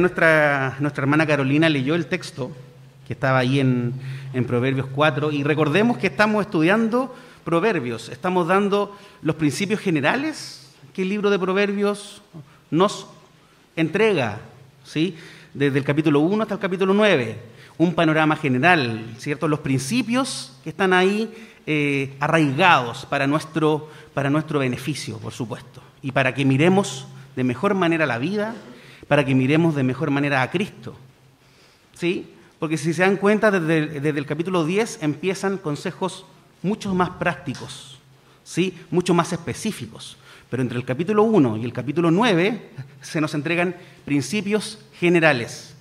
nuestra, nuestra hermana Carolina leyó el texto que estaba ahí en, en Proverbios 4 y recordemos que estamos estudiando Proverbios, estamos dando los principios generales que el libro de Proverbios nos entrega, ¿sí? desde el capítulo 1 hasta el capítulo 9, un panorama general, ¿cierto? Los principios que están ahí eh, arraigados para nuestro, para nuestro beneficio, por supuesto, y para que miremos de mejor manera la vida, para que miremos de mejor manera a Cristo. ¿Sí? Porque si se dan cuenta, desde, el capítulo 10 empiezan consejos mucho más prácticos, ¿sí? mucho más específicos. Pero entre el capítulo 1 y el capítulo 9 se nos entregan principios generales.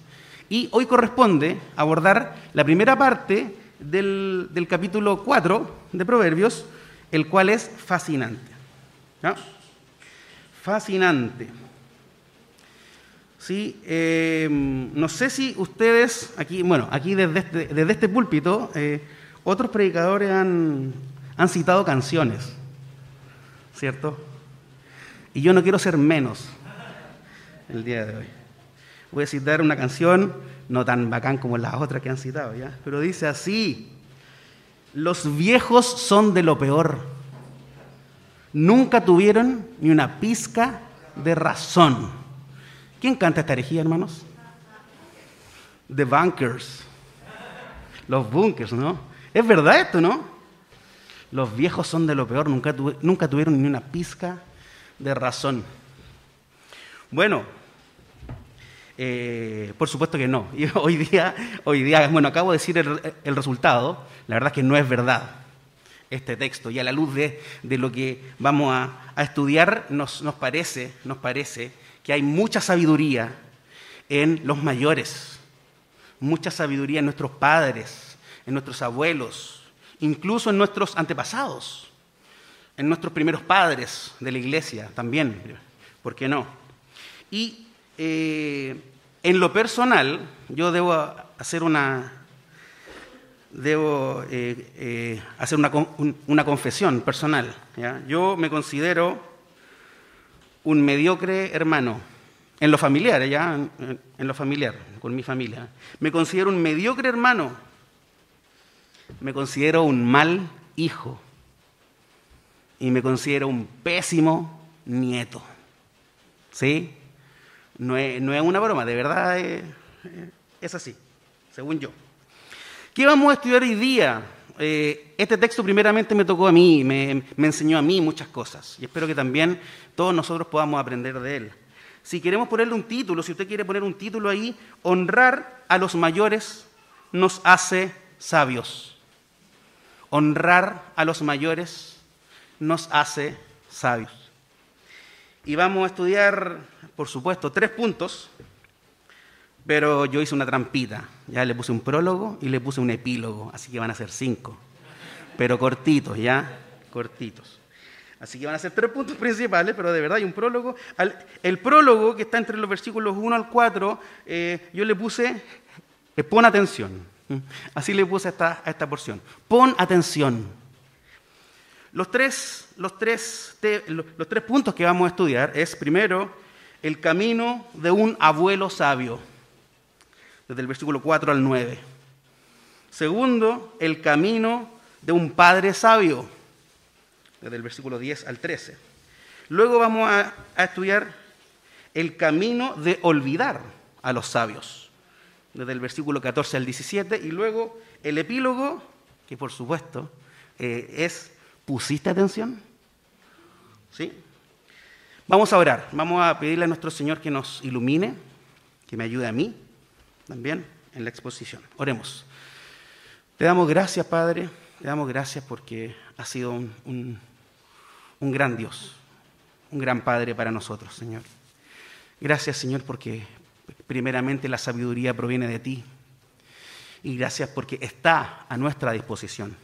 Y hoy corresponde abordar la primera parte del, del capítulo 4 de Proverbios, el cual es fascinante. ¿no? Fascinante. Sí, eh, no sé si ustedes, aquí, bueno, aquí desde este, este púlpito, eh, otros predicadores han, han citado canciones, ¿cierto? Y yo no quiero ser menos el día de hoy. Voy a citar una canción, no tan bacán como las otras que han citado, ¿ya? Pero dice así, los viejos son de lo peor. Nunca tuvieron ni una pizca de razón. ¿Quién canta esta herejía, hermanos? The Bunkers. Los bunkers, ¿no? Es verdad esto, ¿no? Los viejos son de lo peor, nunca, tuvieron ni una pizca de razón. Bueno, eh, por supuesto que no. Hoy día, hoy día, bueno, acabo de decir el, resultado. La verdad es que no es verdad este texto. Y a la luz de, lo que vamos a, estudiar, nos, parece, nos parece que hay mucha sabiduría en los mayores, mucha sabiduría en nuestros padres, en nuestros abuelos, incluso en nuestros antepasados, en nuestros primeros padres de la iglesia también, ¿por qué no? Y eh, en lo personal, yo debo hacer una, debo eh, eh, hacer una, una, confesión personal. Yo me considero un mediocre hermano en lo familiar, ya en, lo familiar, con mi familia. Me considero un mediocre hermano me considero un mal hijo y me considero un pésimo nieto. ¿Sí? No es, una broma, de verdad es, así, según yo. ¿Qué vamos a estudiar hoy día? Eh, este texto primeramente me tocó a mí, me, me enseñó a mí muchas cosas y espero que también todos nosotros podamos aprender de él. Si queremos ponerle un título, si usted quiere poner un título ahí, honrar a los mayores nos hace sabios. Honrar a los mayores nos hace sabios. Y vamos a estudiar, por supuesto, tres puntos, pero yo hice una trampita. Ya le puse un prólogo y le puse un epílogo, así que van a ser cinco, pero cortitos, ya, cortitos. Así que van a ser tres puntos principales, pero de verdad hay un prólogo. El prólogo que está entre los versículos 1 al 4, eh, yo le puse, eh, pon atención. Así le puse a esta, porción. Pon atención. Los tres, los, tres, los tres puntos que vamos a estudiar es, primero, el camino de un abuelo sabio, desde el versículo 4 al 9. Segundo, el camino de un padre sabio, desde el versículo 10 al 13. Luego vamos a estudiar el camino de olvidar a los sabios desde el versículo 14 al 17, y luego el epílogo, que por supuesto eh, es, ¿pusiste atención? ¿Sí? Vamos a orar, vamos a pedirle a nuestro Señor que nos ilumine, que me ayude a mí también en la exposición. Oremos. Te damos gracias, Padre, te damos gracias porque has sido un, un gran Dios, un gran Padre para nosotros, Señor. Gracias, Señor, porque Primeramente la sabiduría proviene de ti. Y gracias porque está a nuestra disposición.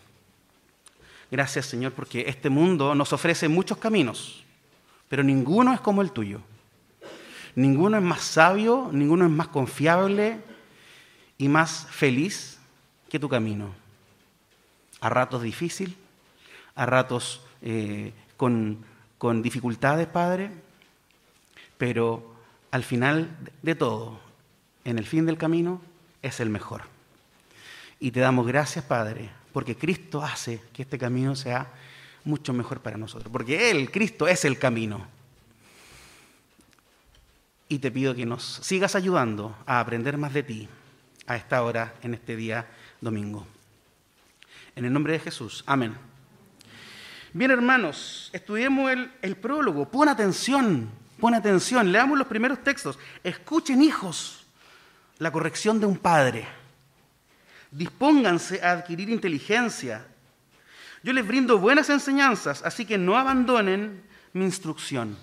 Gracias Señor porque este mundo nos ofrece muchos caminos, pero ninguno es como el tuyo. Ninguno es más sabio, ninguno es más confiable y más feliz que tu camino. A ratos difícil, a ratos eh, con, con dificultades, Padre, pero al final de todo, en el fin del camino es el mejor. Y te damos gracias, Padre, porque Cristo hace que este camino sea mucho mejor para nosotros, porque Él, Cristo, es el camino. Y te pido que nos sigas ayudando a aprender más de ti a esta hora, en este día domingo. En el nombre de Jesús, amén. Bien, hermanos, estudiemos el, prólogo. Pon atención, pon atención. Leamos los primeros textos. Escuchen, hijos, la corrección de un padre. Dispónganse a adquirir inteligencia. Yo les brindo buenas enseñanzas, así que no abandonen mi instrucción.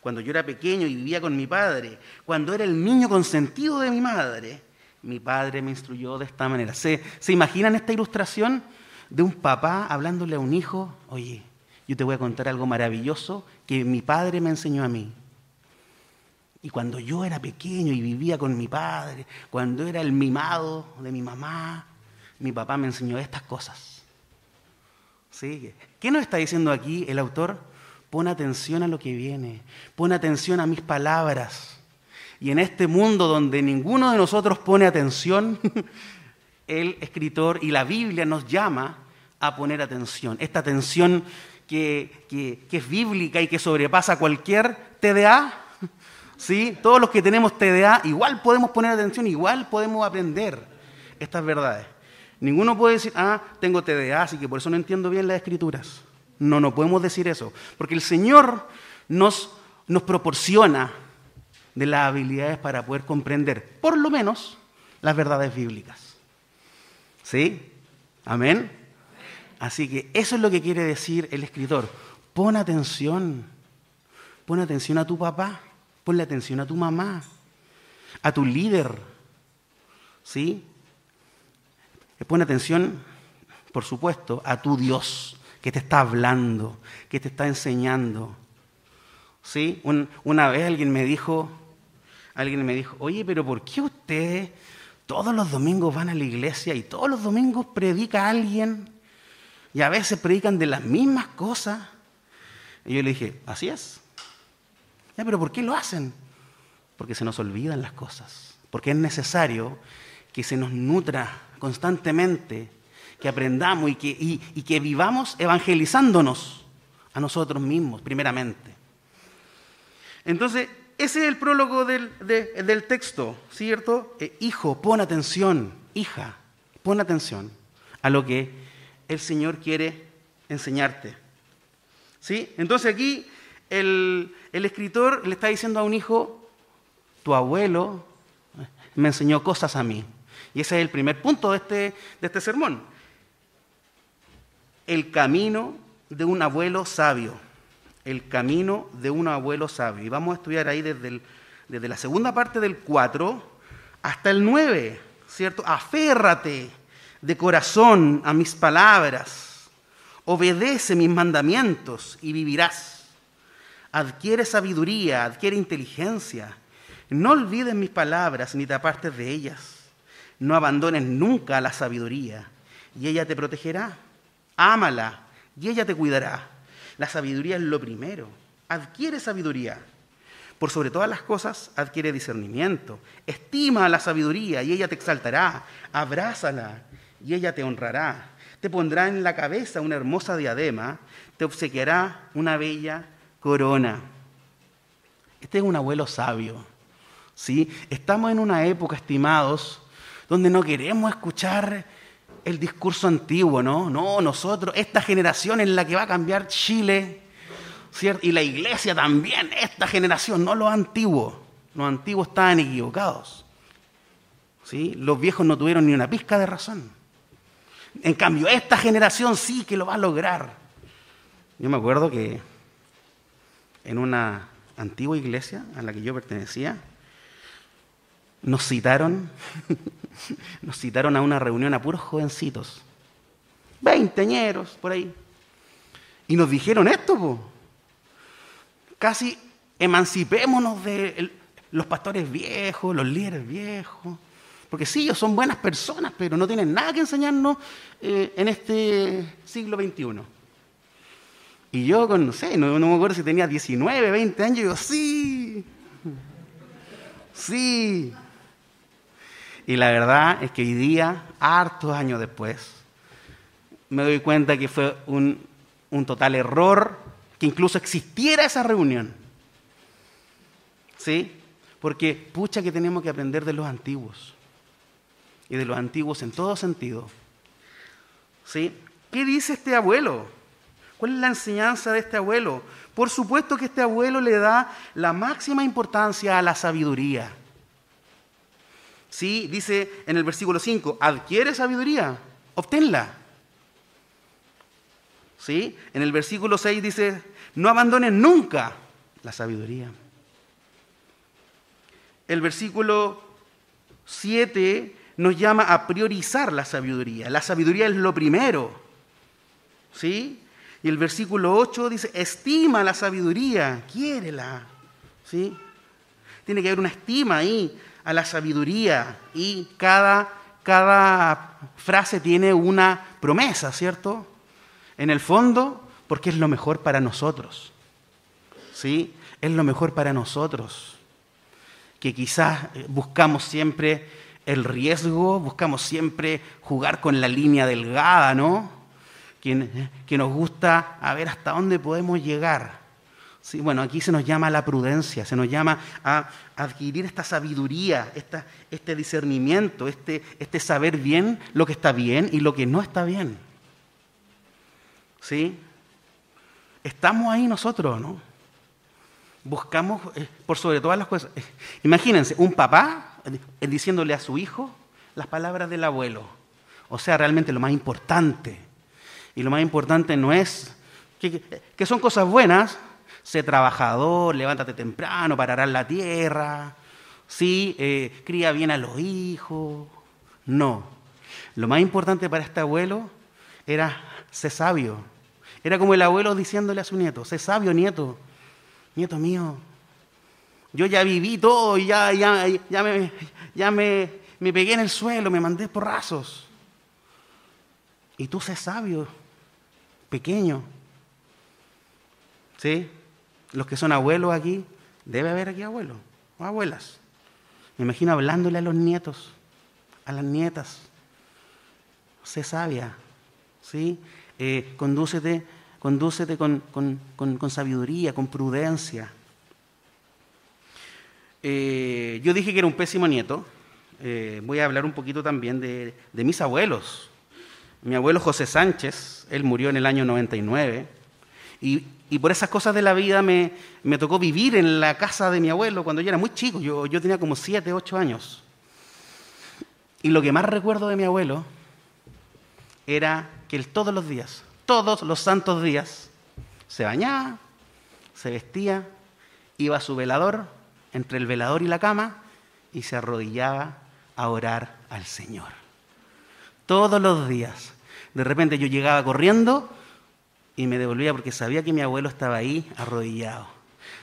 Cuando yo era pequeño y vivía con mi padre, cuando era el niño consentido de mi madre, mi padre me instruyó de esta manera. ¿Se, ¿Se imaginan esta ilustración de un papá hablándole a un hijo? Oye, yo te voy a contar algo maravilloso que mi padre me enseñó a mí. Y cuando yo era pequeño y vivía con mi padre, cuando era el mimado de mi mamá, mi papá me enseñó estas cosas. ¿Sí? ¿Qué nos está diciendo aquí el autor? Pon atención a lo que viene, pon atención a mis palabras. Y en este mundo donde ninguno de nosotros pone atención, el escritor y la Biblia nos llama a poner atención. Esta atención que, que, es bíblica y que sobrepasa cualquier TDA, ¿sí? Todos los que tenemos TDA igual podemos poner atención, igual podemos aprender estas verdades. Ninguno puede decir, ah, tengo TDA, así que por eso no entiendo bien las escrituras. No, no podemos decir eso, porque el Señor nos, nos proporciona de las habilidades para poder comprender, por lo menos, las verdades bíblicas. ¿Sí? Amén. Así que eso es lo que quiere decir el escritor. Pon atención. Pon atención a tu papá. Ponle atención a tu mamá. A tu líder. ¿Sí? Pon atención, por supuesto, a tu Dios que te está hablando, que te está enseñando. ¿Sí? una vez alguien me dijo, alguien me dijo, oye, pero ¿por qué ustedes todos los domingos van a la iglesia y todos los domingos predica alguien y a veces predican de las mismas cosas? Y yo le dije, así es. Pero ¿por qué lo hacen? Porque se nos olvidan las cosas, porque es necesario que se nos nutra constantemente, que aprendamos y que, y que vivamos evangelizándonos a nosotros mismos, primeramente. Entonces, ese es el prólogo del, de, del texto, ¿cierto? Eh, hijo, pon atención, hija, pon atención a lo que el Señor quiere enseñarte. ¿Sí? Entonces aquí el, el escritor le está diciendo a un hijo, tu abuelo me enseñó cosas a mí. Y ese es el primer punto de este, de este sermón. El camino de un abuelo sabio el camino de un abuelo sabio. Y vamos a estudiar ahí desde, desde la segunda parte del 4 hasta el 9, ¿cierto? Aférrate de corazón a mis palabras, obedece mis mandamientos y vivirás. Adquiere sabiduría, adquiere inteligencia. No olvides mis palabras ni te apartes de ellas. No abandones nunca la sabiduría y ella te protegerá. Ámala y ella te cuidará. La sabiduría es lo primero. Adquiere sabiduría. Por sobre todas las cosas, adquiere discernimiento. Estima la sabiduría y ella te exaltará. Abrázala y ella te honrará. Te pondrá en la cabeza una hermosa diadema. Te obsequiará una bella corona. Este es un abuelo sabio. ¿sí? Estamos en una época, estimados, donde no queremos escuchar el discurso antiguo, ¿no? No, nosotros, esta generación es la que va a cambiar Chile, ¿cierto? Y la iglesia también, esta generación, no los antiguos. Los antiguos estaban equivocados. ¿Sí? Los viejos no tuvieron ni una pizca de razón. En cambio, esta generación sí que lo va a lograr. Yo me acuerdo que en una antigua iglesia a la que yo pertenecía, nos citaron, nos citaron a una reunión a puros jovencitos, veinteñeros por ahí, y nos dijeron esto, po. casi emancipémonos de los pastores viejos, los líderes viejos, porque sí, ellos son buenas personas, pero no tienen nada que enseñarnos eh, en este siglo XXI. Y yo, con, no sé, no, no me acuerdo si tenía 19, 20 años, yo, sí, sí, Y la verdad es que hoy día, hartos años después, me doy cuenta que fue un, un total error que incluso existiera esa reunión. ¿Sí? Porque pucha que tenemos que aprender de los antiguos. Y de los antiguos en todo sentido. ¿Sí? ¿Qué dice este abuelo? ¿Cuál es la enseñanza de este abuelo? Por supuesto que este abuelo le da la máxima importancia a la sabiduría. ¿Sí? Dice en el versículo 5, adquiere sabiduría, obténla. ¿Sí? En el versículo 6 dice, no abandones nunca la sabiduría. El versículo 7 nos llama a priorizar la sabiduría. La sabiduría es lo primero. ¿Sí? Y el versículo 8 dice, estima la sabiduría, quiérela. ¿Sí? Tiene que haber una estima ahí a la sabiduría y cada, cada frase tiene una promesa, ¿cierto? En el fondo, porque es lo mejor para nosotros. ¿Sí? Es lo mejor para nosotros. Que quizás eh, buscamos siempre el riesgo, buscamos siempre jugar con la línea delgada, ¿no? que, nos gusta a ver hasta dónde podemos llegar. Sí, bueno, aquí se nos llama a la prudencia, se nos llama a adquirir esta sabiduría, este discernimiento, este, este saber bien lo que está bien y lo que no está bien. ¿Sí? Estamos ahí nosotros, ¿no? Buscamos eh, por sobre todas las cosas. Eh, imagínense, un papá eh, diciéndole a su hijo las palabras del abuelo. O sea, realmente lo más importante y lo más importante no es que, son cosas buenas, sé trabajador, levántate temprano para arar la tierra, sí, eh, cría bien a los hijos. No. Lo más importante para este abuelo era ser sabio. Era como el abuelo diciéndole a su nieto, sé sabio, nieto, nieto mío. Yo ya viví todo y ya, ya, ya, me, ya me, me pegué en el suelo, me mandé porrazos. Y tú sé sabio, pequeño. ¿Sí? Los que son abuelos aquí, debe haber aquí abuelos o abuelas. Me imagino hablándole a los nietos, a las nietas. Sé sabia, ¿sí? Eh, condúcete, condúcete con, sabiduría, con prudencia. Eh, yo dije que era un pésimo nieto. Eh, voy a hablar un poquito también de, de mis abuelos. Mi abuelo José Sánchez, él murió en el año 99, y, y por esas cosas de la vida me, me, tocó vivir en la casa de mi abuelo cuando yo era muy chico, yo, yo tenía como 7, 8 años. Y lo que más recuerdo de mi abuelo era que él todos los días, todos los santos días, se bañaba, se vestía, iba a su velador, entre el velador y la cama, y se arrodillaba a orar al Señor todos los días. De repente yo llegaba corriendo y me devolvía porque sabía que mi abuelo estaba ahí arrodillado.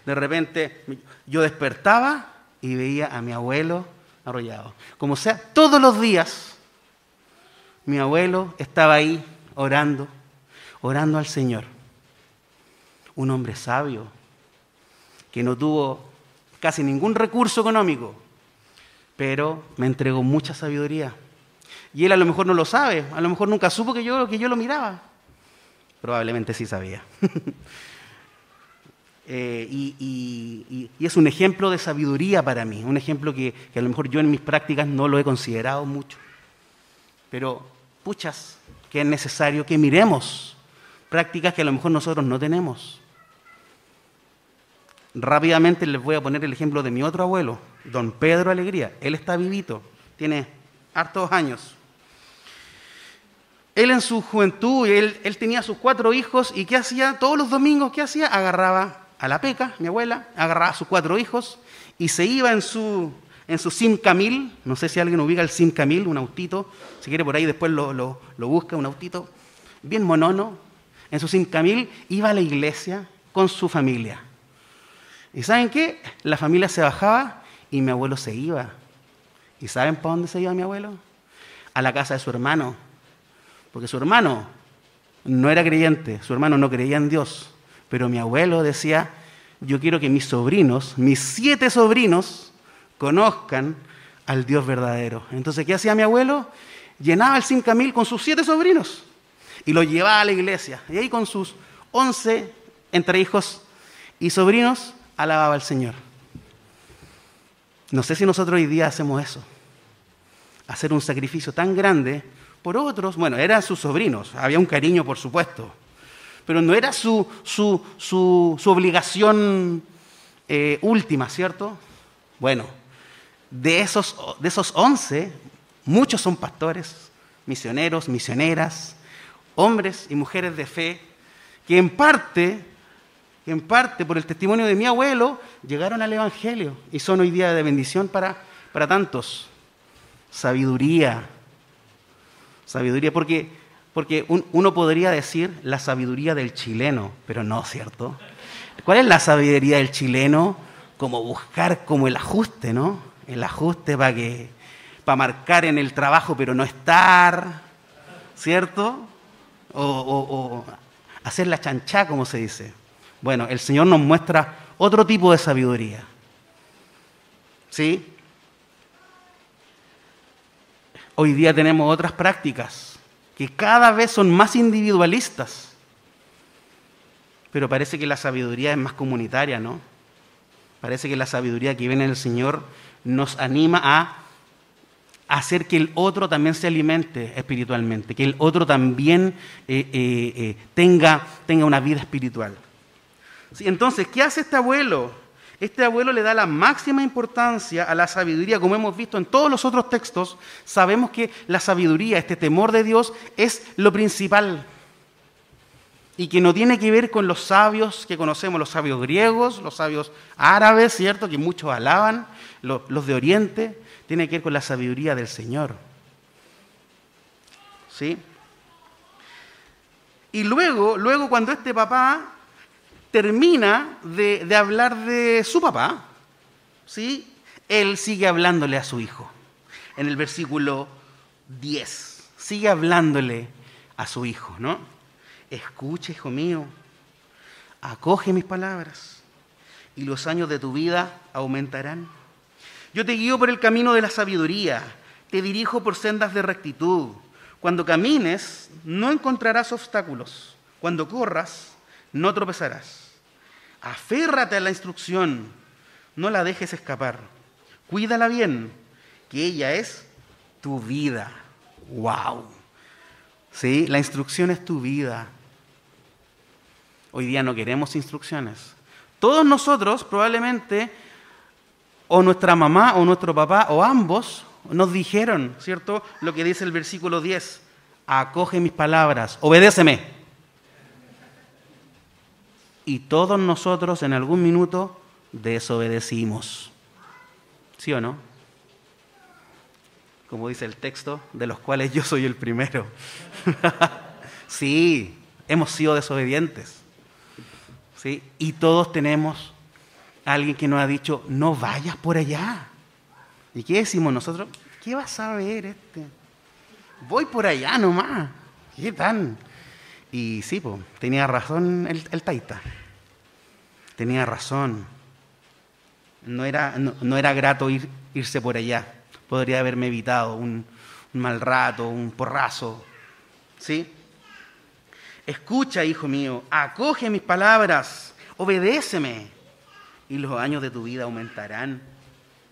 De repente yo despertaba y veía a mi abuelo arrodillado. Como sea, todos los días mi abuelo estaba ahí orando, orando al Señor. Un hombre sabio que no tuvo casi ningún recurso económico, pero me entregó mucha sabiduría. Y él a lo mejor no lo sabe, a lo mejor nunca supo que yo, que yo lo miraba. Probablemente sí sabía. Eh, y, es un ejemplo de sabiduría para mí, un ejemplo que, a lo mejor yo en mis prácticas no lo he considerado mucho. Pero, puchas, que es necesario que miremos prácticas que a lo mejor nosotros no tenemos. Rápidamente les voy a poner el ejemplo de mi otro abuelo, don Pedro Alegría. Él está vivito, tiene hartos años. Él en su juventud, él, él tenía sus cuatro hijos y ¿qué hacía? Todos los domingos, ¿qué hacía? Agarraba a la peca, mi abuela, agarraba a sus cuatro hijos y se iba en su, en su Sim Camil, no sé si alguien ubica el Sim Camil, un autito, si quiere por ahí después lo, lo, lo busca, un autito, bien monono, en su Sim Camil iba a la iglesia con su familia. ¿Y saben qué? La familia se bajaba y mi abuelo se iba. ¿Y saben para dónde se iba mi abuelo? A la casa de su hermano porque su hermano no era creyente, su hermano no creía en Dios. Pero mi abuelo decía, yo quiero que mis sobrinos, mis siete sobrinos, conozcan al Dios verdadero. Entonces, ¿qué hacía mi abuelo? Llenaba el Simcamil con sus siete sobrinos y lo llevaba a la iglesia. Y ahí con sus once entre hijos y sobrinos alababa al Señor. No sé si nosotros hoy día hacemos eso. Hacer un sacrificio tan grande por otros. Bueno, eran sus sobrinos, había un cariño, por supuesto. Pero no era su, su, su, obligación eh, última, ¿cierto? Bueno, de esos, de esos once, muchos son pastores, misioneros, misioneras, hombres y mujeres de fe, que en parte, que en parte por el testimonio de mi abuelo, llegaron al Evangelio y son hoy día de bendición para, para tantos. Sabiduría, sabiduría, porque, porque uno podría decir la sabiduría del chileno, pero no, ¿cierto? ¿Cuál es la sabiduría del chileno? Como buscar como el ajuste, ¿no? El ajuste para que para marcar en el trabajo pero no estar, ¿cierto? O, hacer la chanchá, como se dice. Bueno, el Señor nos muestra otro tipo de sabiduría. ¿Sí? Hoy día tenemos otras prácticas que cada vez son más individualistas. Pero parece que la sabiduría es más comunitaria, ¿no? Parece que la sabiduría que viene del Señor nos anima a hacer que el otro también se alimente espiritualmente, que el otro también eh, eh, eh, tenga, tenga una vida espiritual. Entonces, ¿qué hace este abuelo? Este abuelo le da la máxima importancia a la sabiduría, como hemos visto en todos los otros textos, sabemos que la sabiduría, este temor de Dios, es lo principal. Y que no tiene que ver con los sabios que conocemos, los sabios griegos, los sabios árabes, ¿cierto? Que muchos alaban, los, de Oriente, tiene que ver con la sabiduría del Señor. ¿Sí? Y luego, luego cuando este papá termina de, hablar de su papá, ¿sí? él sigue hablándole a su hijo. En el versículo 10, sigue hablándole a su hijo, ¿no? Escucha, hijo mío, acoge mis palabras y los años de tu vida aumentarán. Yo te guío por el camino de la sabiduría, te dirijo por sendas de rectitud. Cuando camines, no encontrarás obstáculos. Cuando corras, no tropezarás. Aférrate a la instrucción, no la dejes escapar. Cuídala bien, que ella es tu vida. ¡Wow! ¿Sí? La instrucción es tu vida. Hoy día no queremos instrucciones. Todos nosotros probablemente, o nuestra mamá o nuestro papá, o ambos, nos dijeron, ¿cierto? Lo que dice el versículo 10, acoge mis palabras, obedéceme y todos nosotros en algún minuto desobedecimos. ¿Sí o no? Como dice el texto, de los cuales yo soy el primero. sí, hemos sido desobedientes. ¿Sí? Y todos tenemos alguien que nos ha dicho, no vayas por allá. ¿Y qué decimos nosotros? ¿Qué vas a ver este? Voy por allá nomás. ¿Qué tan? Y sí, tenía razón el, el taita tenía razón. No era, no, era grato ir, irse por allá. Podría haberme evitado un, mal rato, un porrazo. ¿Sí? Escucha, hijo mío, acoge mis palabras, obedéceme y los años de tu vida aumentarán.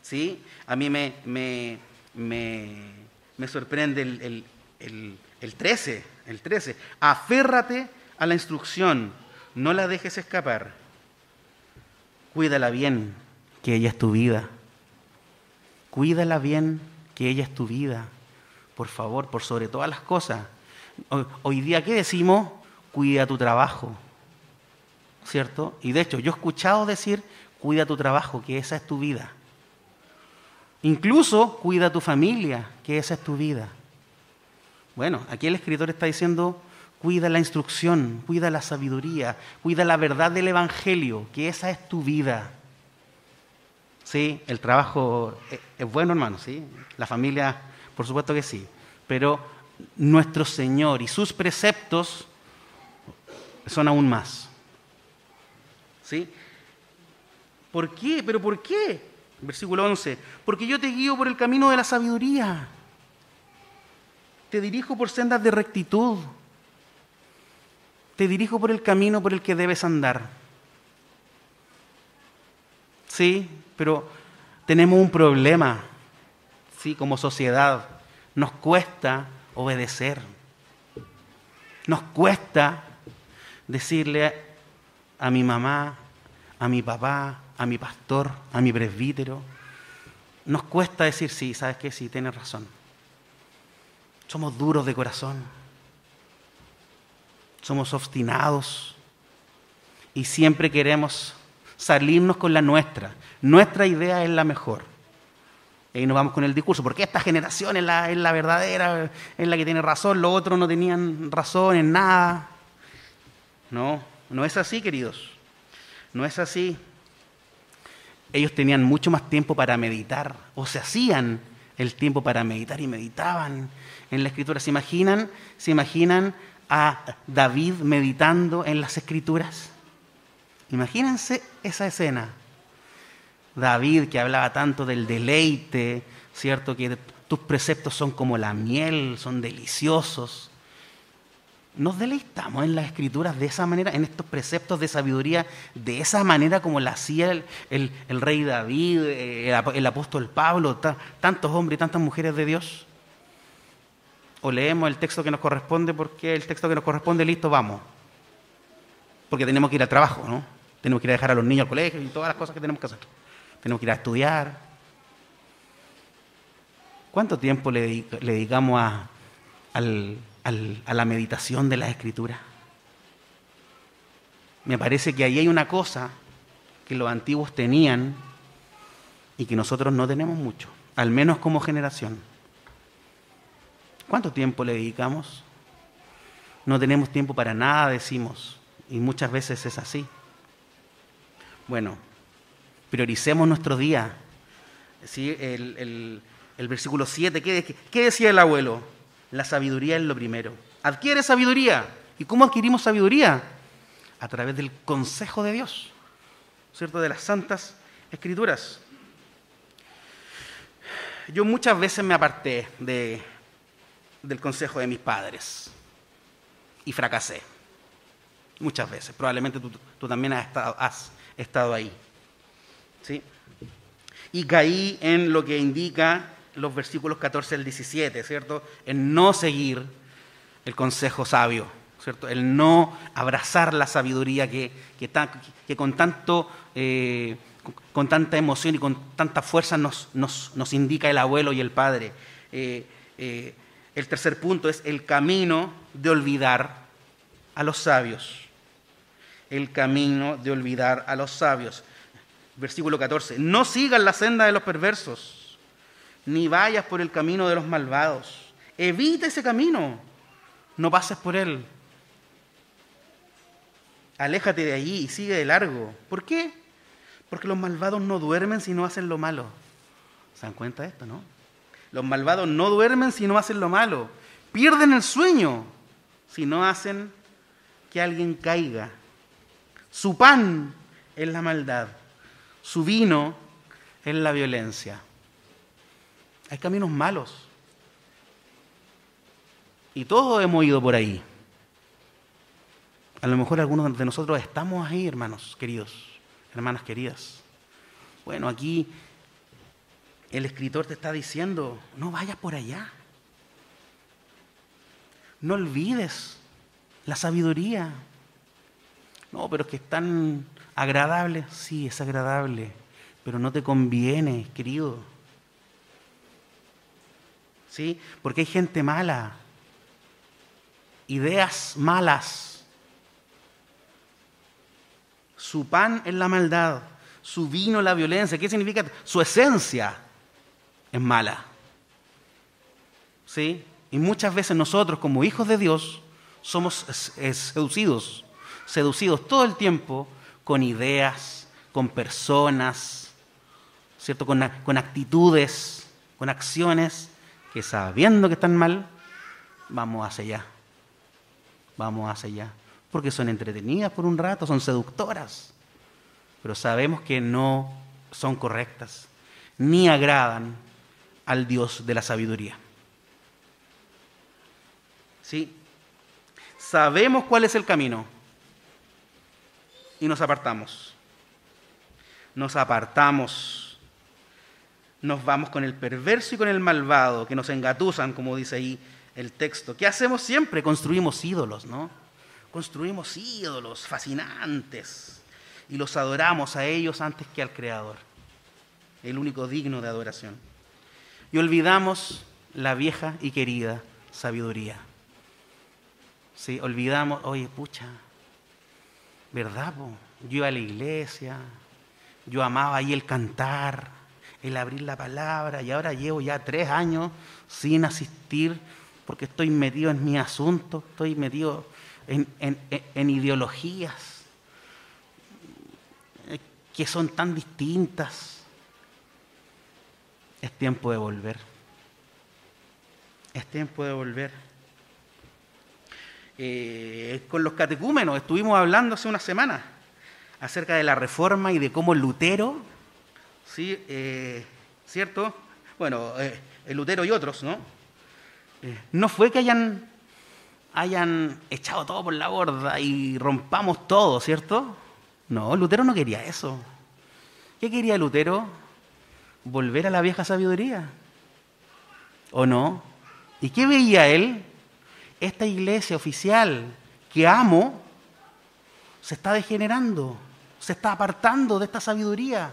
¿Sí? A mí me, me, me, sorprende el, el, el 13, el 13. Aférrate a la instrucción, no la dejes escapar Cuídala bien, que ella es tu vida. Cuídala bien, que ella es tu vida. Por favor, por sobre todas las cosas. Hoy día, ¿qué decimos? Cuida tu trabajo. ¿Cierto? Y de hecho, yo he escuchado decir, cuida tu trabajo, que esa es tu vida. Incluso cuida tu familia, que esa es tu vida. Bueno, aquí el escritor está diciendo, Cuida la instrucción, cuida la sabiduría, cuida la verdad del Evangelio, que esa es tu vida. Sí, el trabajo es bueno, hermano, sí. La familia, por supuesto que sí. Pero nuestro Señor y sus preceptos son aún más. ¿Sí? ¿Por qué? ¿Pero por qué? Versículo 11. Porque yo te guío por el camino de la sabiduría. Te dirijo por sendas de rectitud. Te dirijo por el camino por el que debes andar. Sí, pero tenemos un problema, sí, como sociedad. Nos cuesta obedecer. Nos cuesta decirle a mi mamá, a mi papá, a mi pastor, a mi presbítero. Nos cuesta decir, sí, ¿sabes qué? Sí, tienes razón. Somos duros de corazón. Somos obstinados. Y siempre queremos salirnos con la nuestra. Nuestra idea es la mejor. Y nos vamos con el discurso, porque esta generación es la, es la verdadera, es la que tiene razón, los otros no tenían razón en nada. No, no es así, queridos. No es así. Ellos tenían mucho más tiempo para meditar, o se hacían el tiempo para meditar y meditaban en la escritura. ¿Se imaginan? ¿Se imaginan a David meditando en las escrituras? Imagínense esa escena. David que hablaba tanto del deleite, ¿cierto? Que tus preceptos son como la miel, son deliciosos. Nos deleitamos en las escrituras de esa manera, en estos preceptos de sabiduría, de esa manera como la hacía el, rey David, eh, el, apóstol Pablo, tantos hombres y tantas mujeres de Dios. O leemos el texto que nos corresponde porque el texto que nos corresponde, listo, vamos. Porque tenemos que ir al trabajo, ¿no? Tenemos que ir a dejar a los niños al colegio y todas las cosas que tenemos que hacer. Tenemos que ir a estudiar. ¿Cuánto tiempo le, dedicamos a, a la meditación de las escrituras? Me parece que ahí hay una cosa que los antiguos tenían y que nosotros no tenemos mucho, al menos como generación. ¿Cuánto tiempo le dedicamos? No tenemos tiempo para nada, decimos, y muchas veces es así. Bueno, prioricemos nuestro día. ¿Sí? El, versículo 7, ¿qué, ¿qué decía el abuelo? La sabiduría es lo primero. Adquiere sabiduría. ¿Y cómo adquirimos sabiduría? A través del consejo de Dios, ¿cierto? De las santas escrituras. Yo muchas veces me aparté de, del consejo de mis padres y fracasé. Muchas veces. Probablemente tú, también has, estado, has estado ahí. ¿Sí? Y caí en lo que indica los versículos 14 al 17, ¿cierto? En no seguir el consejo sabio, ¿cierto? El no abrazar la sabiduría que, que, con, tanto, eh, con tanta emoción y con tanta fuerza nos, nos, indica el abuelo y el padre. Eh, eh, el tercer punto es el camino de olvidar a los sabios el camino de olvidar a los sabios. Versículo 14. No sigas la senda de los perversos, ni vayas por el camino de los malvados. Evita ese camino, no pases por él. Aléjate de allí y sigue de largo. ¿Por qué? Porque los malvados no duermen si no hacen lo malo. ¿Se dan cuenta de esto, no? Los malvados no duermen si no hacen lo malo. Pierden el sueño si no hacen que alguien caiga. Su pan es la maldad, su vino es la violencia. Hay caminos malos. Y todos hemos ido por ahí. A lo mejor algunos de nosotros estamos ahí, hermanos queridos, hermanas queridas. Bueno, aquí el escritor te está diciendo, no vayas por allá. No olvides la sabiduría, no, pero es que es tan agradable. Sí, es agradable, pero no te conviene, querido. ¿Sí? Porque hay gente mala, ideas malas. Su pan es la maldad, su vino es la violencia. ¿Qué significa? Su esencia es mala. ¿Sí? Y muchas veces nosotros, como hijos de Dios, somos seducidos seducidos todo el tiempo con ideas, con personas, ¿cierto? Con, actitudes, con acciones que sabiendo que están mal, vamos hacia allá. Vamos hacia allá. Porque son entretenidas por un rato, son seductoras, pero sabemos que no son correctas. ni agradan al Dios de la sabiduría. ¿Sí? Sabemos cuál es el camino y nos apartamos. Nos apartamos. Nos vamos con el perverso y con el malvado que nos engatusan, como dice ahí el texto. ¿Qué hacemos siempre? Construimos ídolos, ¿no? Construimos ídolos fascinantes y los adoramos a ellos antes que al Creador, el único digno de adoración. Y olvidamos la vieja y querida sabiduría. Sí, olvidamos, oye, pucha, ¿verdad? Yo iba a la iglesia, yo amaba ahí el cantar, el abrir la palabra, y ahora llevo ya tres años sin asistir porque estoy metido en mi asunto, estoy metido en, ideologías que son tan distintas. Es tiempo de volver. Es tiempo de volver. Eh, con los catecúmenos estuvimos hablando hace una semana acerca de la reforma y de cómo Lutero, ¿sí? Eh, ¿cierto? Bueno, eh, Lutero y otros, ¿no? no fue que hayan, hayan echado todo por la borda y rompamos todo, ¿cierto? No, Lutero no quería eso. ¿Qué quería Lutero? Volver a la vieja sabiduría. ¿O no? ¿Y qué veía él? Esta iglesia oficial que amo se está degenerando, se está apartando de esta sabiduría.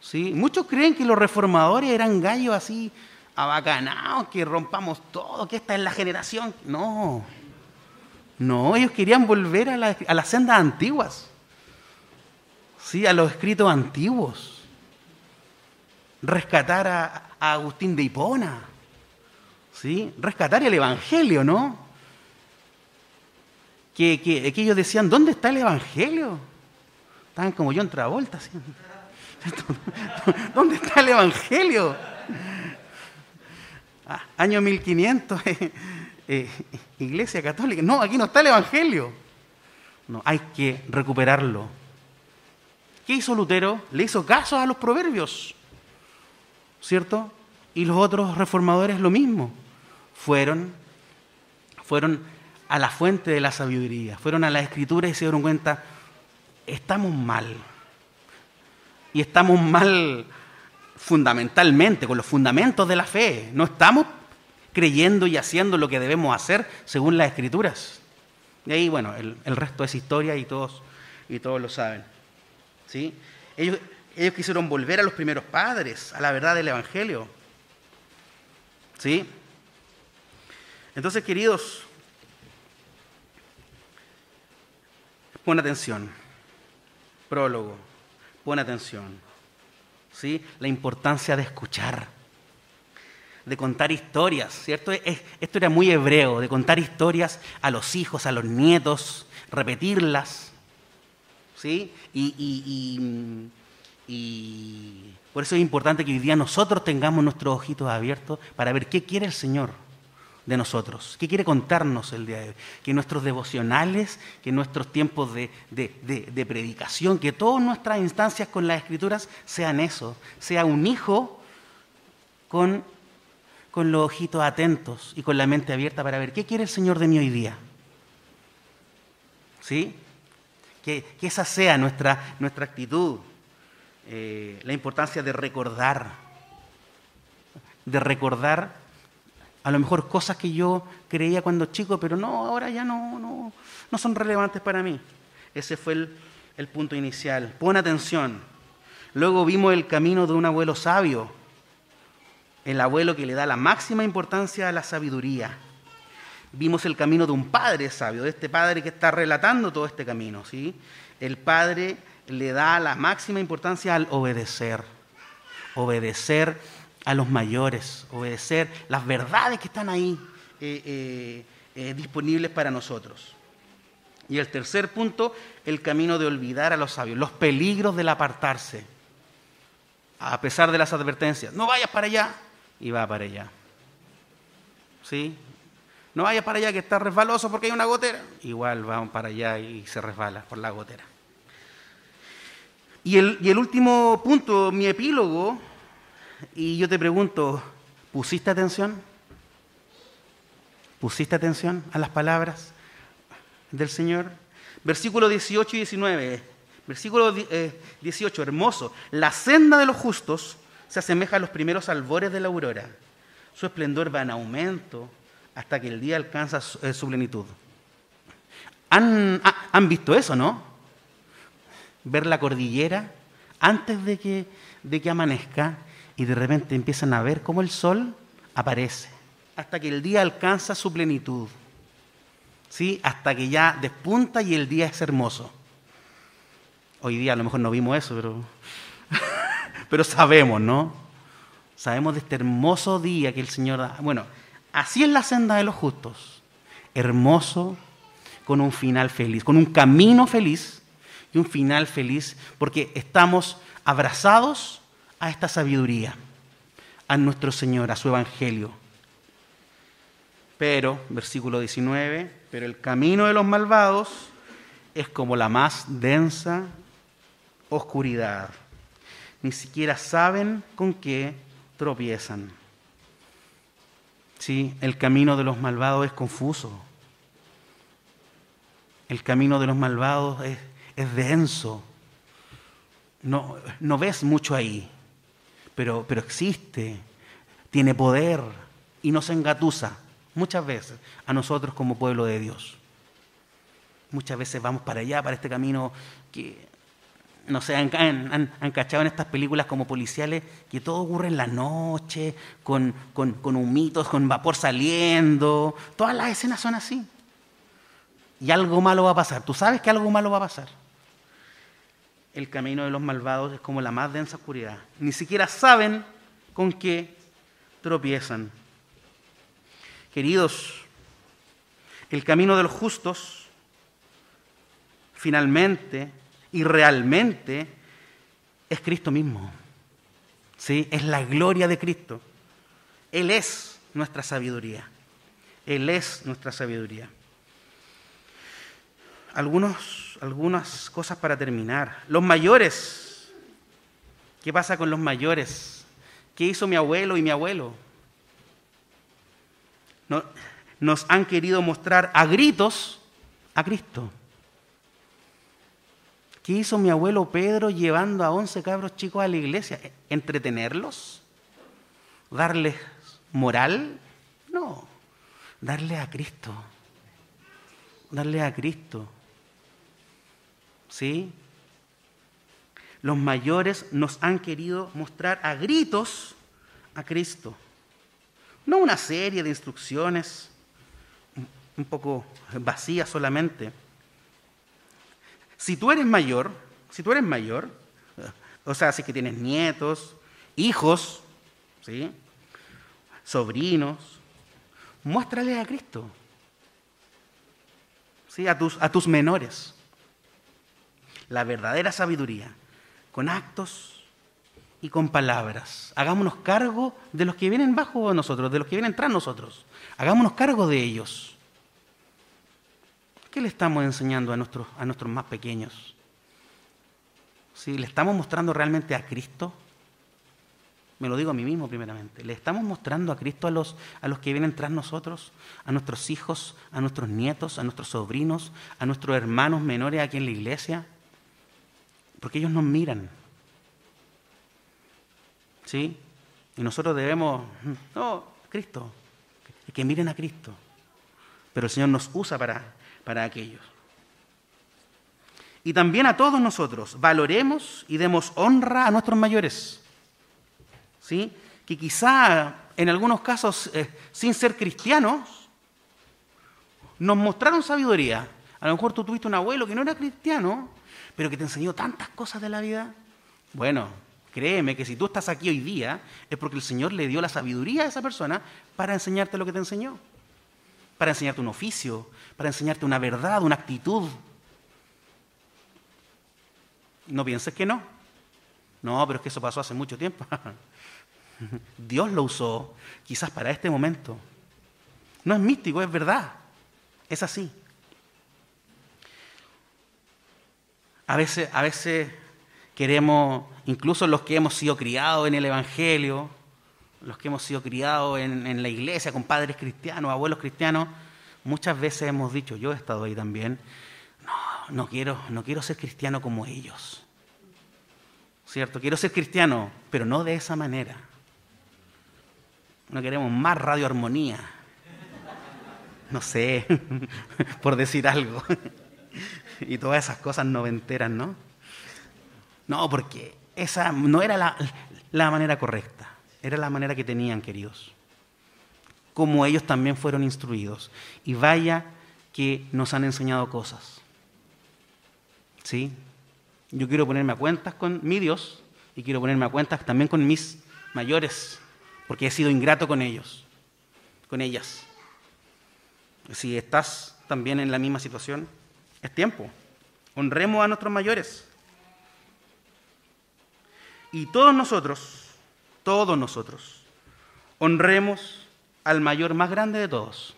¿Sí? Muchos creen que los reformadores eran gallos así abacanados, que rompamos todo, que esta es la generación. No, no, ellos querían volver a, las sendas antiguas, ¿sí? a los escritos antiguos, rescatar a, Agustín de Hipona, ¿sí? rescatar el Evangelio, ¿no? Que, que, ellos decían, ¿dónde está el Evangelio? Estaban como yo en Travolta. ¿dónde está el Evangelio? Ah, año 1500, eh, eh, Iglesia Católica. No, aquí no está el Evangelio. No, hay que recuperarlo. ¿Qué hizo Lutero? Le hizo caso a los proverbios, ¿cierto? Y los otros reformadores lo mismo. Fueron, fueron a la fuente de la sabiduría, fueron a la escritura y se dieron cuenta, estamos mal. Y estamos mal fundamentalmente, con los fundamentos de la fe. No estamos creyendo y haciendo lo que debemos hacer según las escrituras. Y ahí, bueno, el, resto es historia y todos, y todos lo saben. ¿Sí? Ellos, ellos quisieron volver a los primeros padres, a la verdad del Evangelio. ¿Sí? Entonces, queridos, pon atención. Prólogo, pon atención. La importancia de escuchar, de contar historias, ¿cierto? Esto era muy hebreo, de contar historias a los hijos, a los nietos, repetirlas, ¿sí? Y, y por eso es importante que hoy día nosotros tengamos nuestros ojitos abiertos para ver qué quiere el Señor de nosotros? ¿Qué quiere contarnos el día de hoy? Que nuestros devocionales, que nuestros tiempos de, predicación, que todas nuestras instancias con las escrituras sean eso, sea un hijo con, con los ojitos atentos y con la mente abierta para ver qué quiere el Señor de mí hoy día. ¿Sí? Que, esa sea nuestra, nuestra actitud. Eh, la importancia de recordar, de recordar a lo mejor cosas que yo creía cuando chico, pero no, ahora ya no, no, no son relevantes para mí. Ese fue el, punto inicial. Pon atención. Luego vimos el camino de un abuelo sabio, el abuelo que le da la máxima importancia a la sabiduría. Vimos el camino de un padre sabio, de este padre que está relatando todo este camino. ¿sí? El padre le da la máxima importancia al obedecer. Obedecer a los mayores, obedecer las verdades que están ahí eh, eh, eh, disponibles para nosotros. Y el tercer punto, el camino de olvidar a los sabios, los peligros del apartarse, a pesar de las advertencias. No vayas para allá y va para allá. ¿Sí? No vayas para allá que está resbaloso porque hay una gotera. Igual vamos para allá y se resbala por la gotera. Y el, y el último punto, mi epílogo, y yo te pregunto, ¿pusiste atención? ¿Pusiste atención a las palabras del Señor? Versículo 18 y 19. Versículo 18, eh, hermoso. La senda de los justos se asemeja a los primeros albores de la aurora. Su esplendor va en aumento hasta que el día alcanza su, eh, plenitud. ¿Han, ¿Han, visto eso, no? Ver la cordillera antes de que, de que amanezca y de repente empiezan a ver cómo el sol aparece hasta que el día alcanza su plenitud. ¿Sí? Hasta que ya despunta y el día es hermoso. Hoy día a lo mejor no vimos eso, pero, pero sabemos, ¿no? Sabemos de este hermoso día que el Señor da. Bueno, así es la senda de los justos. Hermoso, con un final feliz, con un camino feliz y un final feliz, porque estamos abrazados a esta sabiduría, a nuestro Señor, a su Evangelio. Pero, versículo 19, pero el camino de los malvados es como la más densa oscuridad. Ni siquiera saben con qué tropiezan. Sí, el camino de los malvados es confuso. El camino de los malvados es, es denso. No, no, ves mucho ahí, pero, pero existe, tiene poder y no se engatusa muchas veces a nosotros como pueblo de Dios. Muchas veces vamos para allá, para este camino que, no sé, han, han, cachado en estas películas como policiales que todo ocurre en la noche, con, con, con humitos, con vapor saliendo. Todas las escenas son así. Y algo malo va a pasar. Tú sabes que algo malo va a pasar. El camino de los malvados es como la más densa oscuridad. Ni siquiera saben con qué tropiezan. Queridos, el camino de los justos finalmente y realmente es Cristo mismo. ¿Sí? Es la gloria de Cristo. Él es nuestra sabiduría. Él es nuestra sabiduría. Algunos, algunas cosas para terminar. Los mayores. ¿Qué pasa con los mayores? ¿Qué hizo mi abuelo y mi abuelo? nos han querido mostrar a gritos a Cristo. ¿Qué hizo mi abuelo Pedro llevando a once cabros chicos a la iglesia? ¿Entretenerlos? ¿Darles moral? No, darle a Cristo. Darle a Cristo. ¿Sí? Los mayores nos han querido mostrar a gritos a Cristo. No una serie de instrucciones un poco vacías solamente. Si tú eres mayor, si tú eres mayor, o sea, si que tienes nietos, hijos, ¿sí? sobrinos, muéstrale a Cristo. ¿Sí? A, tus, a tus menores. La verdadera sabiduría, con actos y con palabras. Hagámonos cargo de los que vienen bajo nosotros, de los que vienen tras nosotros. Hagámonos cargo de ellos. ¿Qué le estamos enseñando a nuestros, a nuestros más pequeños? ¿Sí? ¿Le estamos mostrando realmente a Cristo? Me lo digo a mí mismo primeramente. ¿Le estamos mostrando a Cristo a los, a los que vienen tras nosotros? A nuestros hijos, a nuestros nietos, a nuestros sobrinos, a nuestros hermanos menores aquí en la iglesia. Porque ellos nos miran. ¿Sí? Y nosotros debemos, no, Cristo, que miren a Cristo. Pero el Señor nos usa para, para aquellos. Y también a todos nosotros, valoremos y demos honra a nuestros mayores. ¿Sí? Que quizá en algunos casos, eh, sin ser cristianos, nos mostraron sabiduría. A lo mejor tú tuviste un abuelo que no era cristiano, pero que te enseñó tantas cosas de la vida. Bueno, Créeme que si tú estás aquí hoy día es porque el Señor le dio la sabiduría a esa persona para enseñarte lo que te enseñó, para enseñarte un oficio, para enseñarte una verdad, una actitud. No pienses que no. No, pero es que eso pasó hace mucho tiempo. Dios lo usó quizás para este momento. No es místico, es verdad. Es así. A veces, a veces queremos, incluso los que hemos sido criados en el Evangelio, los que hemos sido criados en, en la iglesia con padres cristianos, abuelos cristianos, muchas veces hemos dicho, yo he estado ahí también, no, no quiero, no quiero ser cristiano como ellos. ¿Cierto? Quiero ser cristiano, pero no de esa manera. No queremos más radioarmonía. No sé, por decir algo. Y todas esas cosas noventeras, ¿no? No, porque esa no era la, la manera correcta, era la manera que tenían, queridos. Como ellos también fueron instruidos. Y vaya que nos han enseñado cosas. ¿Sí? Yo quiero ponerme a cuentas con mi Dios y quiero ponerme a cuentas también con mis mayores, porque he sido ingrato con ellos, con ellas. Si estás también en la misma situación, es tiempo. Honremos a nuestros mayores. Y todos nosotros, todos nosotros, honremos al mayor más grande de todos,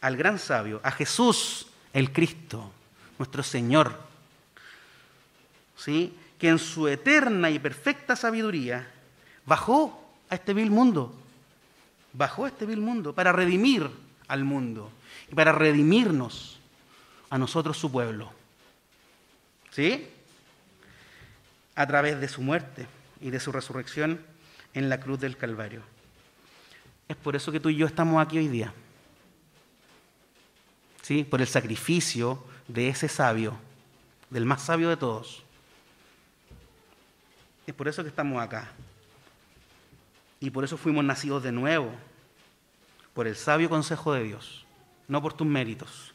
al gran sabio, a Jesús el Cristo, nuestro Señor, ¿sí? que en su eterna y perfecta sabiduría bajó a este vil mundo, bajó a este vil mundo para redimir al mundo y para redimirnos a nosotros su pueblo. ¿Sí? A través de su muerte y de su resurrección en la cruz del Calvario. Es por eso que tú y yo estamos aquí hoy día. ¿Sí? Por el sacrificio de ese sabio, del más sabio de todos. Es por eso que estamos acá. Y por eso fuimos nacidos de nuevo, por el sabio consejo de Dios, no por tus méritos.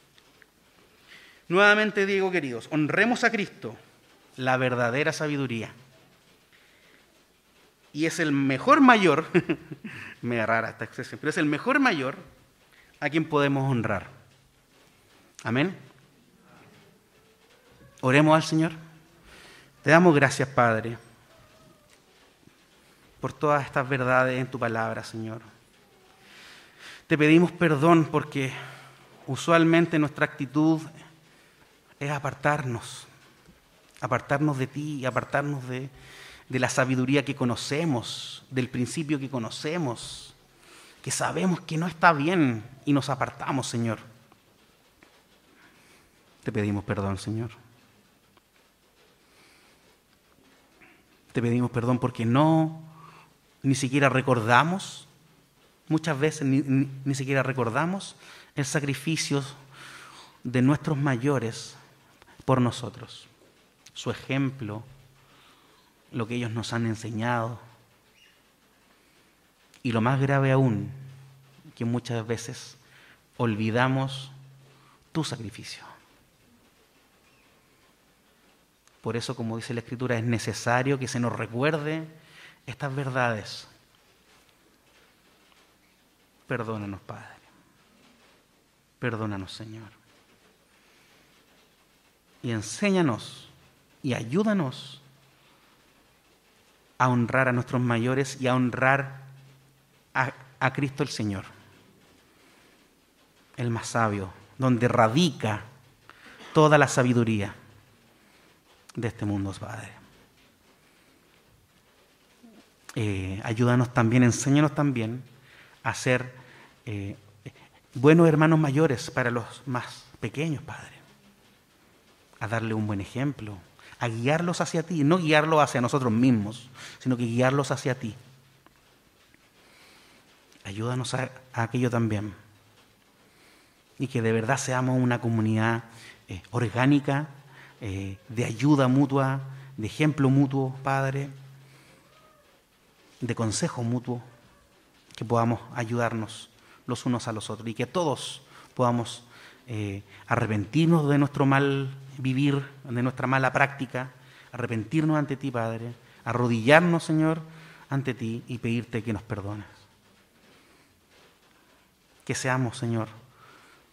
Nuevamente digo, queridos, honremos a Cristo, la verdadera sabiduría. Y es el mejor mayor, me rara esta expresión, pero es el mejor mayor a quien podemos honrar. Amén. Oremos al Señor. Te damos gracias, Padre, por todas estas verdades en tu palabra, Señor. Te pedimos perdón porque usualmente nuestra actitud es apartarnos, apartarnos de ti apartarnos de, de la sabiduría que conocemos, del principio que conocemos, que sabemos que no está bien y nos apartamos, Señor. Te pedimos perdón, Señor. Te pedimos perdón porque no, ni siquiera recordamos, muchas veces ni, ni siquiera recordamos el sacrificio de nuestros mayores por nosotros, su ejemplo, lo que ellos nos han enseñado. Y lo más grave aún, que muchas veces olvidamos tu sacrificio. Por eso, como dice la Escritura, es necesario que se nos recuerde estas verdades. Perdónanos, Padre. Perdónanos, Señor. Y enséñanos y ayúdanos a honrar a nuestros mayores y a honrar a, Cristo el Señor, el más sabio, donde radica toda la sabiduría de este mundo, Padre. Eh, ayúdanos también, enséñanos también a ser eh, buenos hermanos mayores para los más pequeños, Padre. A darle un buen ejemplo, a guiarlos hacia ti, no guiarlos hacia nosotros mismos, sino que guiarlos hacia ti. Ayúdanos a, aquello también. Y que de verdad seamos una comunidad eh, orgánica, eh, de ayuda mutua, de ejemplo mutuo, Padre, de consejo mutuo, que podamos ayudarnos los unos a los otros y que todos podamos eh, arrepentirnos de nuestro mal vivir, de nuestra mala práctica, arrepentirnos ante ti, Padre, arrodillarnos, Señor, ante ti y pedirte que nos perdones. Que seamos, Señor,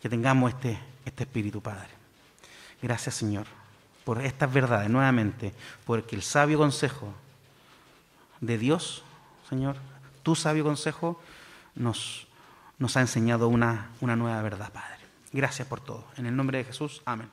que tengamos este, este espíritu, Padre. Gracias, Señor por estas verdades, nuevamente, porque el sabio consejo de Dios, Señor, tu sabio consejo, nos, nos ha enseñado una, una nueva verdad, Padre. Gracias por todo. En el nombre de Jesús, amén.